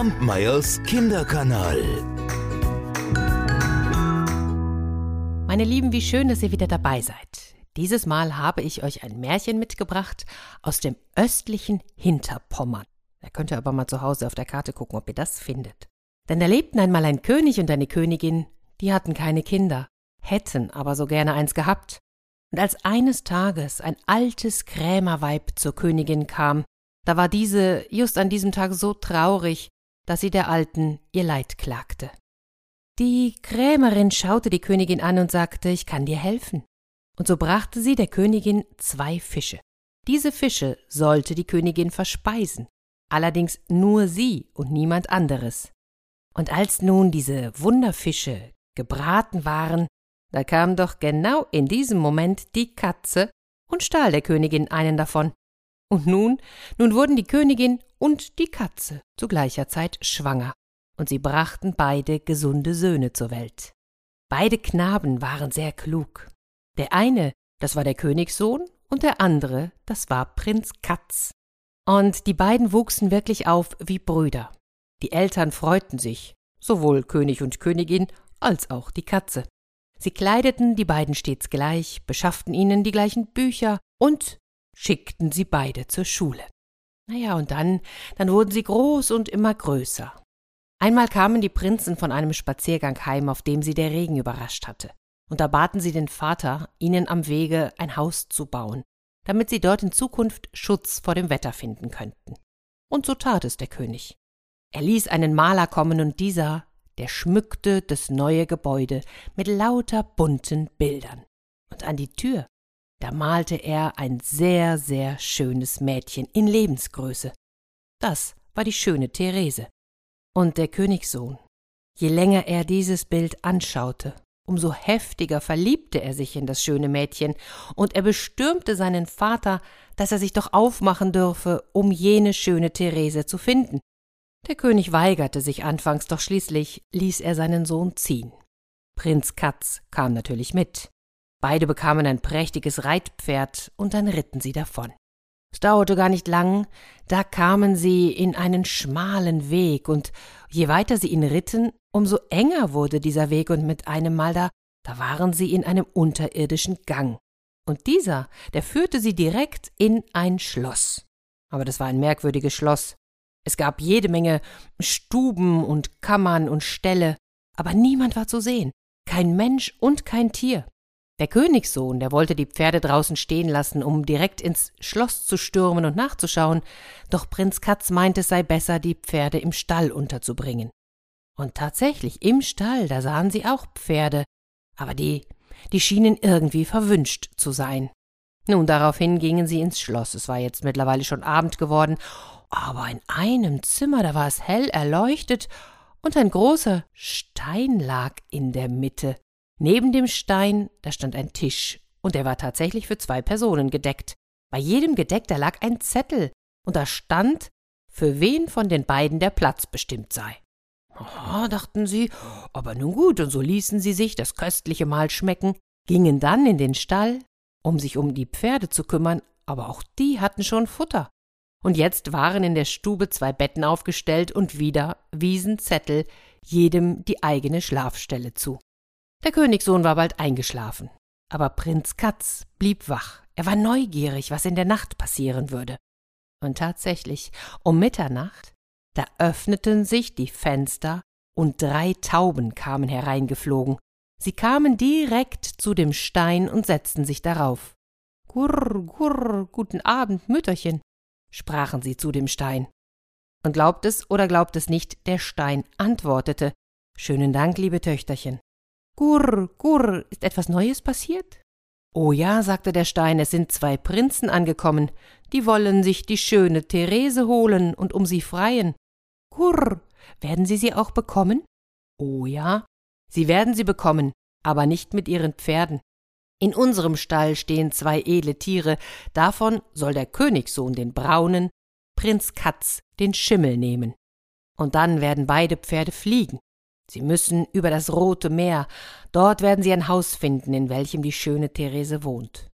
Kampmeyers Kinderkanal. Meine Lieben, wie schön, dass ihr wieder dabei seid. Dieses Mal habe ich euch ein Märchen mitgebracht aus dem östlichen Hinterpommern. Da könnt ihr aber mal zu Hause auf der Karte gucken, ob ihr das findet. Denn da lebten einmal ein König und eine Königin, die hatten keine Kinder, hätten aber so gerne eins gehabt. Und als eines Tages ein altes Krämerweib zur Königin kam, da war diese just an diesem Tag so traurig, dass sie der Alten ihr Leid klagte. Die Krämerin schaute die Königin an und sagte, ich kann dir helfen. Und so brachte sie der Königin zwei Fische. Diese Fische sollte die Königin verspeisen, allerdings nur sie und niemand anderes. Und als nun diese Wunderfische gebraten waren, da kam doch genau in diesem Moment die Katze und stahl der Königin einen davon. Und nun, nun wurden die Königin und die Katze zu gleicher Zeit schwanger, und sie brachten beide gesunde Söhne zur Welt. Beide Knaben waren sehr klug. Der eine, das war der Königssohn, und der andere, das war Prinz Katz. Und die beiden wuchsen wirklich auf wie Brüder. Die Eltern freuten sich, sowohl König und Königin als auch die Katze. Sie kleideten die beiden stets gleich, beschafften ihnen die gleichen Bücher und schickten sie beide zur Schule. Naja, und dann, dann wurden sie groß und immer größer. Einmal kamen die Prinzen von einem Spaziergang heim, auf dem sie der Regen überrascht hatte. Und da baten sie den Vater, ihnen am Wege ein Haus zu bauen, damit sie dort in Zukunft Schutz vor dem Wetter finden könnten. Und so tat es der König. Er ließ einen Maler kommen, und dieser der schmückte das neue Gebäude mit lauter bunten Bildern. Und an die Tür, da malte er ein sehr, sehr schönes Mädchen in Lebensgröße. Das war die schöne Therese. Und der Königssohn. Je länger er dieses Bild anschaute, umso heftiger verliebte er sich in das schöne Mädchen, und er bestürmte seinen Vater, dass er sich doch aufmachen dürfe, um jene schöne Therese zu finden. Der König weigerte sich anfangs, doch schließlich ließ er seinen Sohn ziehen. Prinz Katz kam natürlich mit. Beide bekamen ein prächtiges Reitpferd und dann ritten sie davon. Es dauerte gar nicht lang, da kamen sie in einen schmalen Weg, und je weiter sie ihn ritten, umso enger wurde dieser Weg, und mit einem Mal da, da waren sie in einem unterirdischen Gang. Und dieser, der führte sie direkt in ein Schloss. Aber das war ein merkwürdiges Schloss. Es gab jede Menge Stuben und Kammern und Ställe, aber niemand war zu sehen, kein Mensch und kein Tier. Der Königssohn, der wollte die Pferde draußen stehen lassen, um direkt ins Schloss zu stürmen und nachzuschauen, doch Prinz Katz meinte, es sei besser, die Pferde im Stall unterzubringen. Und tatsächlich, im Stall, da sahen sie auch Pferde, aber die, die schienen irgendwie verwünscht zu sein. Nun, daraufhin gingen sie ins Schloss, es war jetzt mittlerweile schon Abend geworden, aber in einem Zimmer, da war es hell erleuchtet, und ein großer Stein lag in der Mitte. Neben dem Stein, da stand ein Tisch, und er war tatsächlich für zwei Personen gedeckt. Bei jedem Gedeck, da lag ein Zettel, und da stand, für wen von den beiden der Platz bestimmt sei. Aha, dachten sie, aber nun gut, und so ließen sie sich das köstliche Mahl schmecken, gingen dann in den Stall, um sich um die Pferde zu kümmern, aber auch die hatten schon Futter und jetzt waren in der Stube zwei Betten aufgestellt und wieder wiesen Zettel jedem die eigene Schlafstelle zu. Der Königssohn war bald eingeschlafen, aber Prinz Katz blieb wach. Er war neugierig, was in der Nacht passieren würde. Und tatsächlich, um Mitternacht, da öffneten sich die Fenster und drei Tauben kamen hereingeflogen. Sie kamen direkt zu dem Stein und setzten sich darauf. Gurr, gurr, guten Abend, Mütterchen, sprachen sie zu dem Stein. Und glaubt es oder glaubt es nicht, der Stein antwortete Schönen Dank, liebe Töchterchen. Gurr, gurr, ist etwas Neues passiert? Oh ja, sagte der Stein, es sind zwei Prinzen angekommen, die wollen sich die schöne Therese holen und um sie freien. Gurr, werden Sie sie auch bekommen? Oh ja, Sie werden sie bekommen, aber nicht mit Ihren Pferden. In unserem Stall stehen zwei edle Tiere, davon soll der Königssohn den braunen, Prinz Katz den Schimmel nehmen. Und dann werden beide Pferde fliegen. Sie müssen über das Rote Meer, dort werden sie ein Haus finden, in welchem die schöne Therese wohnt.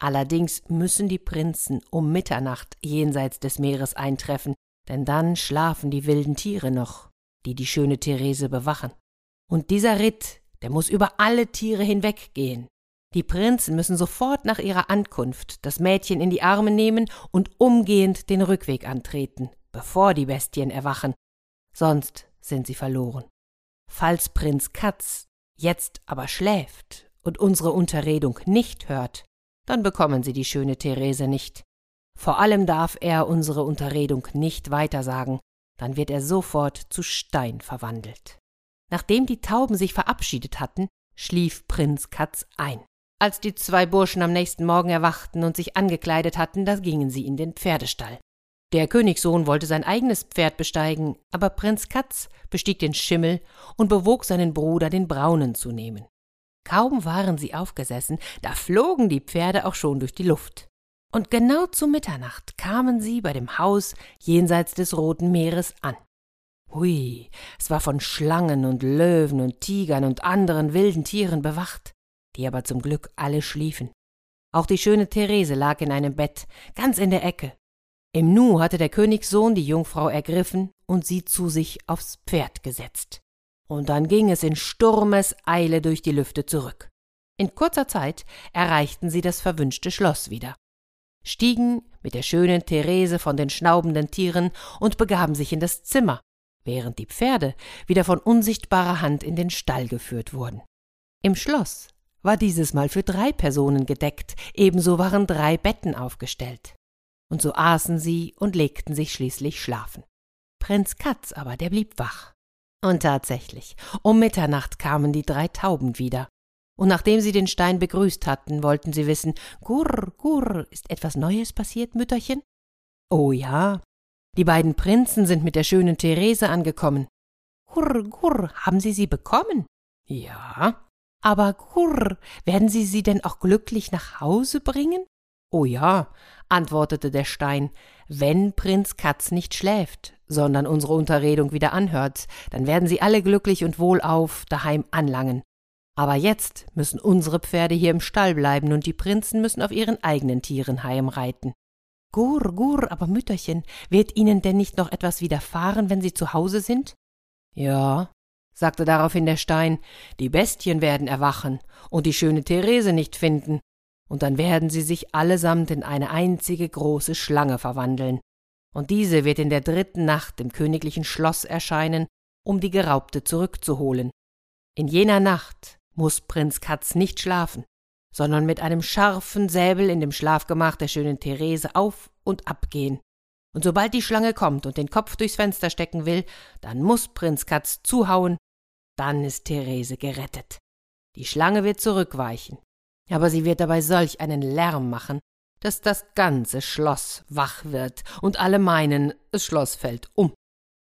Allerdings müssen die Prinzen um Mitternacht jenseits des Meeres eintreffen, denn dann schlafen die wilden Tiere noch, die die schöne Therese bewachen. Und dieser Ritt, der muss über alle Tiere hinweggehen. Die Prinzen müssen sofort nach ihrer Ankunft das Mädchen in die Arme nehmen und umgehend den Rückweg antreten, bevor die Bestien erwachen, sonst sind sie verloren. Falls Prinz Katz jetzt aber schläft und unsere Unterredung nicht hört, dann bekommen sie die schöne Therese nicht. Vor allem darf er unsere Unterredung nicht weitersagen, dann wird er sofort zu Stein verwandelt. Nachdem die Tauben sich verabschiedet hatten, schlief Prinz Katz ein. Als die zwei Burschen am nächsten Morgen erwachten und sich angekleidet hatten, da gingen sie in den Pferdestall. Der Königssohn wollte sein eigenes Pferd besteigen, aber Prinz Katz bestieg den Schimmel und bewog seinen Bruder, den Braunen zu nehmen. Kaum waren sie aufgesessen, da flogen die Pferde auch schon durch die Luft. Und genau zu Mitternacht kamen sie bei dem Haus jenseits des Roten Meeres an. Hui, es war von Schlangen und Löwen und Tigern und anderen wilden Tieren bewacht, die aber zum Glück alle schliefen. Auch die schöne Therese lag in einem Bett, ganz in der Ecke. Im Nu hatte der Königssohn die Jungfrau ergriffen und sie zu sich aufs Pferd gesetzt. Und dann ging es in Sturmeseile durch die Lüfte zurück. In kurzer Zeit erreichten sie das verwünschte Schloss wieder stiegen mit der schönen Therese von den schnaubenden Tieren und begaben sich in das Zimmer, während die Pferde wieder von unsichtbarer Hand in den Stall geführt wurden. Im Schloss war dieses Mal für drei Personen gedeckt, ebenso waren drei Betten aufgestellt. Und so aßen sie und legten sich schließlich schlafen. Prinz Katz aber, der blieb wach. Und tatsächlich, um Mitternacht kamen die drei Tauben wieder, und nachdem sie den Stein begrüßt hatten, wollten sie wissen, Gurr, Gurr, ist etwas Neues passiert, Mütterchen? Oh ja, die beiden Prinzen sind mit der schönen Therese angekommen. Gurr, Gurr, haben Sie sie bekommen? Ja. Aber Gurr, werden Sie sie denn auch glücklich nach Hause bringen? Oh ja, antwortete der Stein, wenn Prinz Katz nicht schläft, sondern unsere Unterredung wieder anhört, dann werden sie alle glücklich und wohlauf daheim anlangen. Aber jetzt müssen unsere Pferde hier im Stall bleiben und die Prinzen müssen auf ihren eigenen Tieren heimreiten. Gur, gur, aber Mütterchen, wird Ihnen denn nicht noch etwas widerfahren, wenn Sie zu Hause sind? Ja, sagte daraufhin der Stein, die Bestien werden erwachen und die schöne Therese nicht finden, und dann werden sie sich allesamt in eine einzige große Schlange verwandeln, und diese wird in der dritten Nacht im königlichen Schloss erscheinen, um die Geraubte zurückzuholen. In jener Nacht muss Prinz Katz nicht schlafen, sondern mit einem scharfen Säbel in dem Schlafgemach der schönen Therese auf und ab gehen. Und sobald die Schlange kommt und den Kopf durchs Fenster stecken will, dann muss Prinz Katz zuhauen, dann ist Therese gerettet. Die Schlange wird zurückweichen, aber sie wird dabei solch einen Lärm machen, dass das ganze Schloss wach wird und alle meinen, das Schloss fällt um.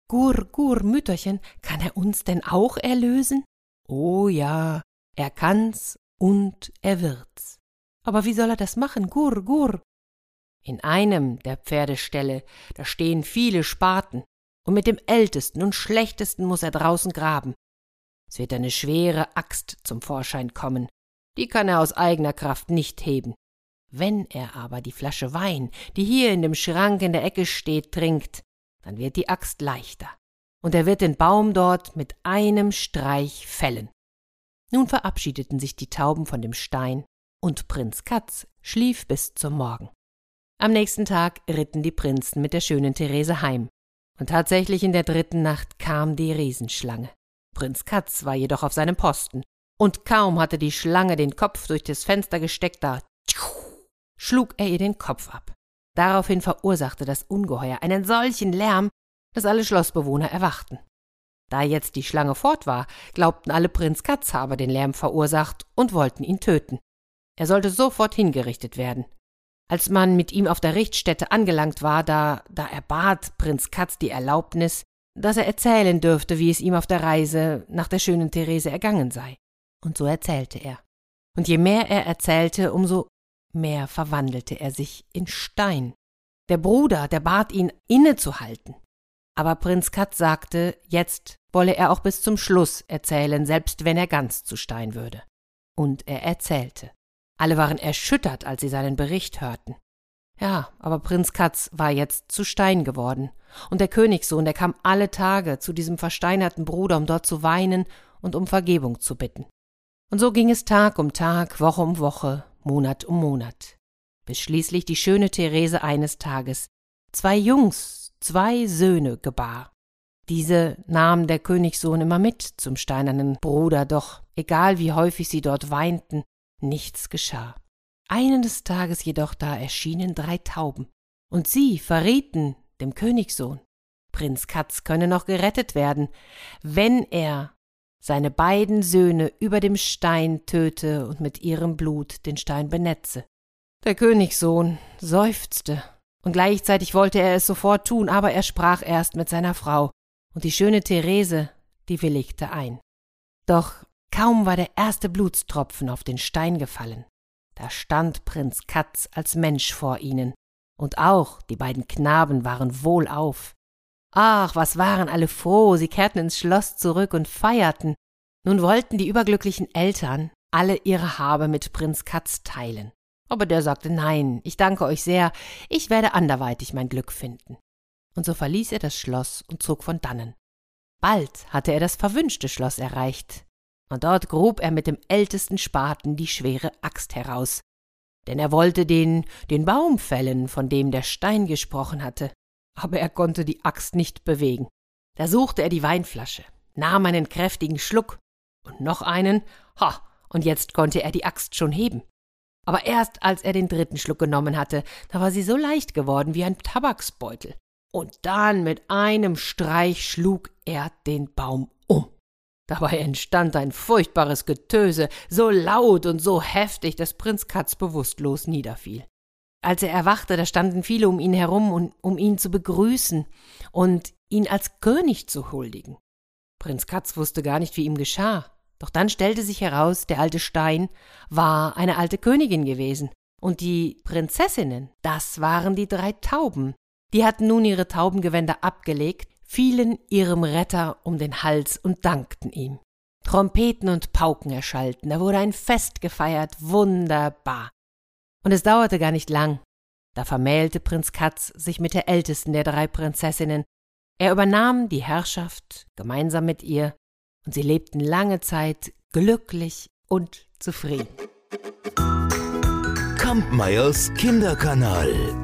Gur, Gur, Mütterchen, kann er uns denn auch erlösen? Oh ja, er kann's und er wird's. Aber wie soll er das machen? Gur, gur. In einem der Pferdeställe, da stehen viele Spaten, und mit dem ältesten und schlechtesten muss er draußen graben. Es wird eine schwere Axt zum Vorschein kommen, die kann er aus eigener Kraft nicht heben. Wenn er aber die Flasche Wein, die hier in dem Schrank in der Ecke steht, trinkt, dann wird die Axt leichter, und er wird den Baum dort mit einem Streich fällen. Nun verabschiedeten sich die Tauben von dem Stein, und Prinz Katz schlief bis zum Morgen. Am nächsten Tag ritten die Prinzen mit der schönen Therese heim, und tatsächlich in der dritten Nacht kam die Riesenschlange. Prinz Katz war jedoch auf seinem Posten, und kaum hatte die Schlange den Kopf durch das Fenster gesteckt, da schlug er ihr den Kopf ab. Daraufhin verursachte das Ungeheuer einen solchen Lärm, dass alle Schlossbewohner erwachten. Da jetzt die Schlange fort war, glaubten alle Prinz Katz habe den Lärm verursacht und wollten ihn töten. Er sollte sofort hingerichtet werden. Als man mit ihm auf der Richtstätte angelangt war, da, da erbat Prinz Katz die Erlaubnis, dass er erzählen dürfte, wie es ihm auf der Reise nach der schönen Therese ergangen sei. Und so erzählte er. Und je mehr er erzählte, umso mehr verwandelte er sich in Stein. Der Bruder, der bat ihn, innezuhalten. Aber Prinz Katz sagte, jetzt wolle er auch bis zum Schluss erzählen, selbst wenn er ganz zu Stein würde. Und er erzählte. Alle waren erschüttert, als sie seinen Bericht hörten. Ja, aber Prinz Katz war jetzt zu Stein geworden. Und der Königssohn, der kam alle Tage zu diesem versteinerten Bruder, um dort zu weinen und um Vergebung zu bitten. Und so ging es Tag um Tag, Woche um Woche, Monat um Monat, bis schließlich die schöne Therese eines Tages zwei Jungs, zwei Söhne gebar. Diese nahm der Königssohn immer mit zum steinernen Bruder, doch egal wie häufig sie dort weinten, nichts geschah. Eines Tages jedoch da erschienen drei Tauben, und sie verrieten dem Königssohn, Prinz Katz könne noch gerettet werden, wenn er seine beiden Söhne über dem Stein töte und mit ihrem Blut den Stein benetze. Der Königssohn seufzte, und gleichzeitig wollte er es sofort tun, aber er sprach erst mit seiner Frau, und die schöne Therese, die willigte ein. Doch kaum war der erste Blutstropfen auf den Stein gefallen, da stand Prinz Katz als Mensch vor ihnen, und auch die beiden Knaben waren wohlauf. Ach, was waren alle froh, sie kehrten ins Schloss zurück und feierten. Nun wollten die überglücklichen Eltern alle ihre Habe mit Prinz Katz teilen. Aber der sagte Nein, ich danke euch sehr, ich werde anderweitig mein Glück finden. Und so verließ er das Schloss und zog von dannen. Bald hatte er das verwünschte Schloss erreicht, und dort grub er mit dem ältesten Spaten die schwere Axt heraus, denn er wollte den, den Baum fällen, von dem der Stein gesprochen hatte, aber er konnte die Axt nicht bewegen. Da suchte er die Weinflasche, nahm einen kräftigen Schluck und noch einen, ha, und jetzt konnte er die Axt schon heben. Aber erst als er den dritten Schluck genommen hatte, da war sie so leicht geworden wie ein Tabaksbeutel. Und dann mit einem Streich schlug er den Baum um. Dabei entstand ein furchtbares Getöse, so laut und so heftig, dass Prinz Katz bewusstlos niederfiel. Als er erwachte, da standen viele um ihn herum, um ihn zu begrüßen und ihn als König zu huldigen. Prinz Katz wusste gar nicht, wie ihm geschah. Doch dann stellte sich heraus, der alte Stein war eine alte Königin gewesen, und die Prinzessinnen, das waren die drei Tauben. Die hatten nun ihre Taubengewänder abgelegt fielen ihrem Retter um den Hals und dankten ihm. Trompeten und Pauken erschallten, da wurde ein Fest gefeiert, wunderbar. Und es dauerte gar nicht lang, da vermählte Prinz Katz sich mit der ältesten der drei Prinzessinnen. Er übernahm die Herrschaft gemeinsam mit ihr, und sie lebten lange Zeit glücklich und zufrieden. Kampmeyers Kinderkanal